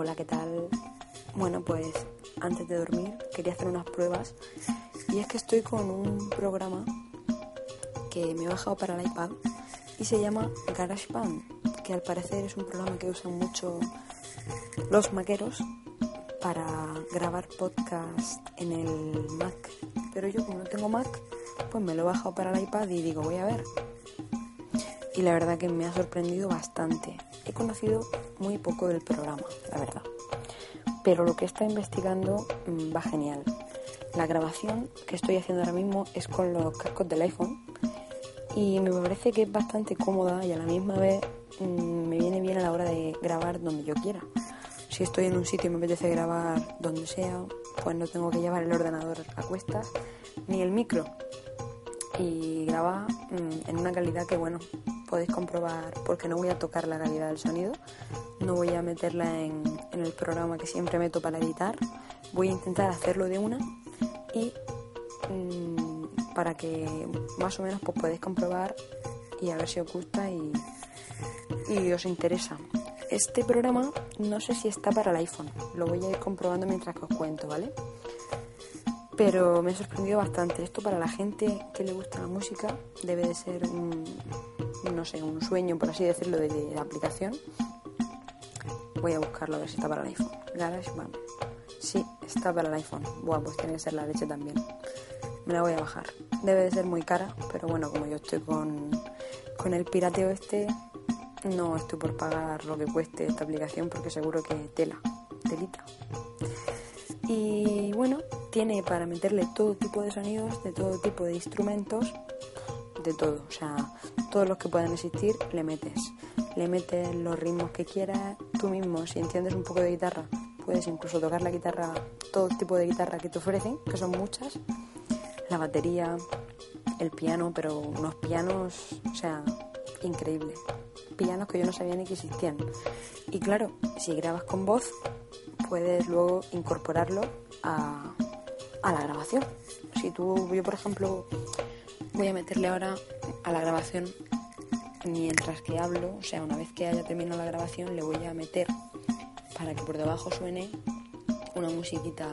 Hola, ¿qué tal? Bueno, pues antes de dormir quería hacer unas pruebas y es que estoy con un programa que me he bajado para el iPad y se llama GarageBand, que al parecer es un programa que usan mucho los maqueros para grabar podcast en el Mac. Pero yo como no tengo Mac, pues me lo he bajado para el iPad y digo, voy a ver. Y la verdad que me ha sorprendido bastante. He conocido muy poco del programa, la verdad. Pero lo que está investigando mm, va genial. La grabación que estoy haciendo ahora mismo es con los cascos del iPhone y me parece que es bastante cómoda y a la misma vez mm, me viene bien a la hora de grabar donde yo quiera. Si estoy en un sitio y me apetece grabar donde sea, pues no tengo que llevar el ordenador a cuestas ni el micro. Y grabar mm, en una calidad que, bueno, podéis comprobar porque no voy a tocar la calidad del sonido, no voy a meterla en, el programa que siempre meto para editar, voy a intentar hacerlo de una y mm, para que más o menos pues podéis comprobar y a ver si os gusta y, y os interesa. Este programa no sé si está para el iPhone, lo voy a ir comprobando mientras que os cuento, ¿vale? Pero me ha sorprendido bastante. Esto para la gente que le gusta la música debe de ser un, no sé, un sueño, por así decirlo, de, la aplicación. Voy a buscarlo a ver si está para el iPhone. GarageBand. Sí, está para el iPhone. Buah, pues tiene que ser la leche también. Me la voy a bajar. Debe de ser muy cara, pero bueno, como yo estoy con, con el pirateo este, no estoy por pagar lo que cueste esta aplicación porque seguro que tela, telita. Y bueno, tiene para meterle todo tipo de sonidos, de todo tipo de instrumentos, de todo. O sea, todos los que puedan existir le metes. Le metes los ritmos que quieras. Tú mismo, si entiendes un poco de guitarra, puedes incluso tocar la guitarra, todo tipo de guitarra que te ofrecen, que son muchas. La batería, el piano, pero unos pianos, o sea, increíble. Pianos que yo no sabía ni que existían. Y claro, si grabas con voz, puedes luego incorporarlo a, la grabación. Si tú, yo por ejemplo, voy a meterle ahora a la grabación mientras que hablo, o sea, una vez que haya terminado la grabación, le voy a meter para que por debajo suene una musiquita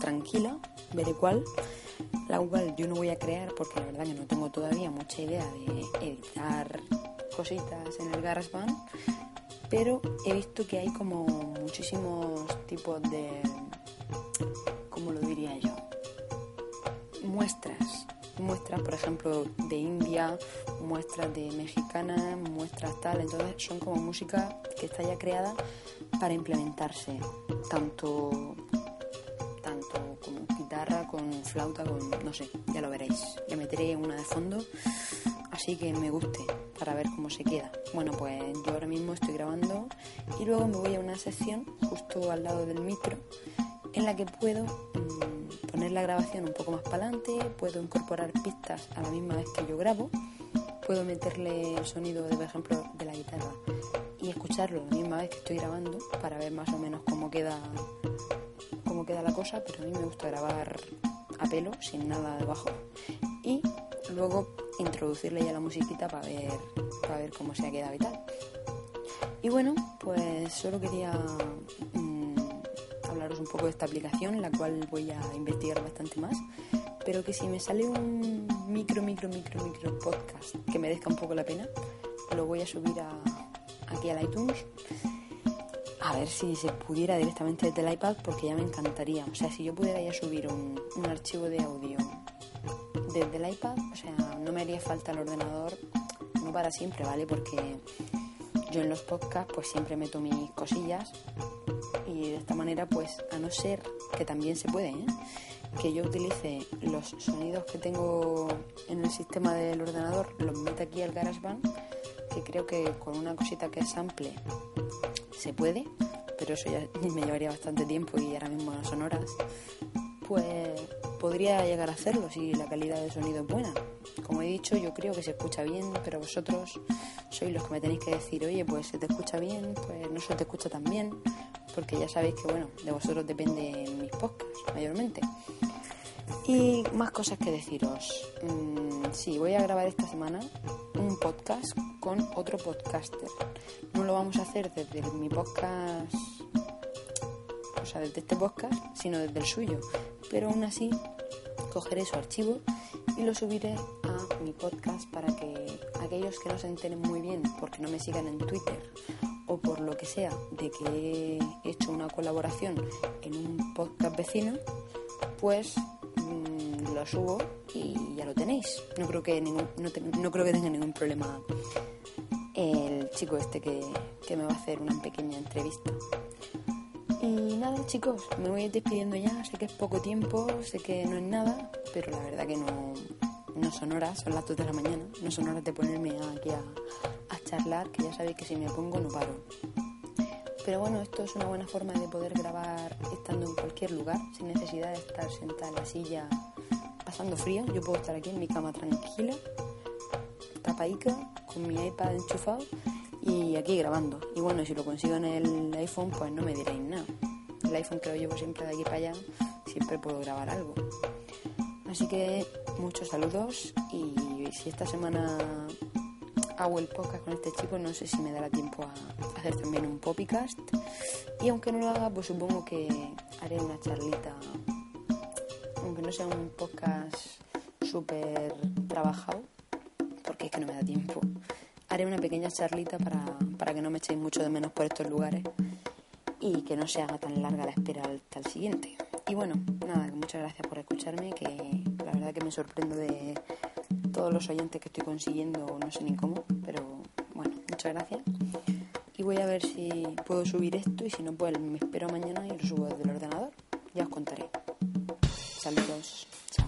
tranquila, veré cuál, la cual yo no voy a crear porque la verdad que no tengo todavía mucha idea de editar cositas en el GarageBand pero he visto que hay como muchísimos tipos de, ¿cómo lo diría yo? Muestras. Muestras, por ejemplo, de India, muestras de mexicana, muestras tal. Entonces son como música que está ya creada para implementarse, tanto, tanto como guitarra, con flauta, con no sé, ya lo veréis. Le meteré una de fondo así que me guste para ver cómo se queda. Bueno, pues yo ahora mismo estoy grabando y luego me voy a una sección justo al lado del micro en la que puedo mm, poner la grabación un poco más para adelante, puedo incorporar pistas a la misma vez que yo grabo, puedo meterle el sonido, de, por ejemplo, de la guitarra y escucharlo la misma vez que estoy grabando para ver más o menos cómo queda cómo queda la cosa, pero a mí me gusta grabar a pelo, sin nada debajo. Y luego introducirle ya la musiquita para ver, para ver cómo se ha quedado y tal. Y bueno, pues solo quería mm, hablaros un poco de esta aplicación, la cual voy a investigar bastante más, pero que si me sale un micro, micro, micro, micro podcast que merezca un poco la pena, lo voy a subir a, aquí al iTunes. A ver si se pudiera directamente desde el iPad, porque ya me encantaría. O sea, si yo pudiera ya subir un, un archivo de audio desde el iPad, o sea, no me haría falta el ordenador, no para siempre, ¿vale? Porque yo en los podcasts pues siempre meto mis cosillas esta manera pues a no ser que también se puede, ¿eh? que yo utilice los sonidos que tengo en el sistema del ordenador, los meta aquí al GarageBand, que creo que con una cosita que es sample se puede, pero eso ya me llevaría bastante tiempo y ahora mismo no son horas, pues podría llegar a hacerlo si la calidad de sonido es buena. Como he dicho, yo creo que se escucha bien, pero vosotros sois los que me tenéis que decir, oye, pues se te escucha bien, pues no se te escucha tan bien, porque ya sabéis que, bueno, de vosotros dependen mis podcasts mayormente. Y más cosas que deciros. Mm, sí, voy a grabar esta semana un podcast con otro podcaster. No lo vamos a hacer desde mi podcast sea, desde este podcast, sino desde el suyo. Pero aún así, cogeré su archivo y lo subiré a mi podcast para que aquellos que no se enteren muy bien porque no me sigan en Twitter o por lo que sea de que he hecho una colaboración en un podcast vecino, pues mmm, lo subo y ya lo tenéis. No creo que ningún, no, creo que tenga ningún problema el chico este que, que me va a hacer una pequeña entrevista. Y nada, chicos, me voy despidiendo ya. Sé que es poco tiempo, sé que no es nada, pero la verdad que no, no son horas, son las 2 de la mañana. No son horas de ponerme aquí a charlar, que ya sabéis que si me pongo no paro. Pero bueno, esto es una buena forma de poder grabar estando en cualquier lugar, sin necesidad de estar sentada en la silla pasando frío. Yo puedo estar aquí en mi cama tranquila, tapaica, con mi iPad enchufado y aquí grabando. Y bueno, si lo consigo en el iPhone, pues no me diréis nada. El iPhone que lo llevo siempre de aquí para allá, siempre puedo grabar algo. Así que muchos saludos y si esta semana hago el podcast con este chico, no sé si me dará tiempo a hacer también un podcast. Y aunque no lo haga, pues supongo que haré una charlita, aunque no sea un podcast súper trabajado, porque es que no me da tiempo. Haré una pequeña charlita para, para que no me echéis mucho de menos por estos lugares y que no se haga tan larga la espera hasta el siguiente. Y bueno, nada, muchas gracias por escucharme, que la verdad que me sorprendo de todos los oyentes que estoy consiguiendo, no sé ni cómo, pero bueno, muchas gracias. Y voy a ver si puedo subir esto y si no, pues me espero mañana y lo subo desde el ordenador. Ya os contaré. Saludos. Chao.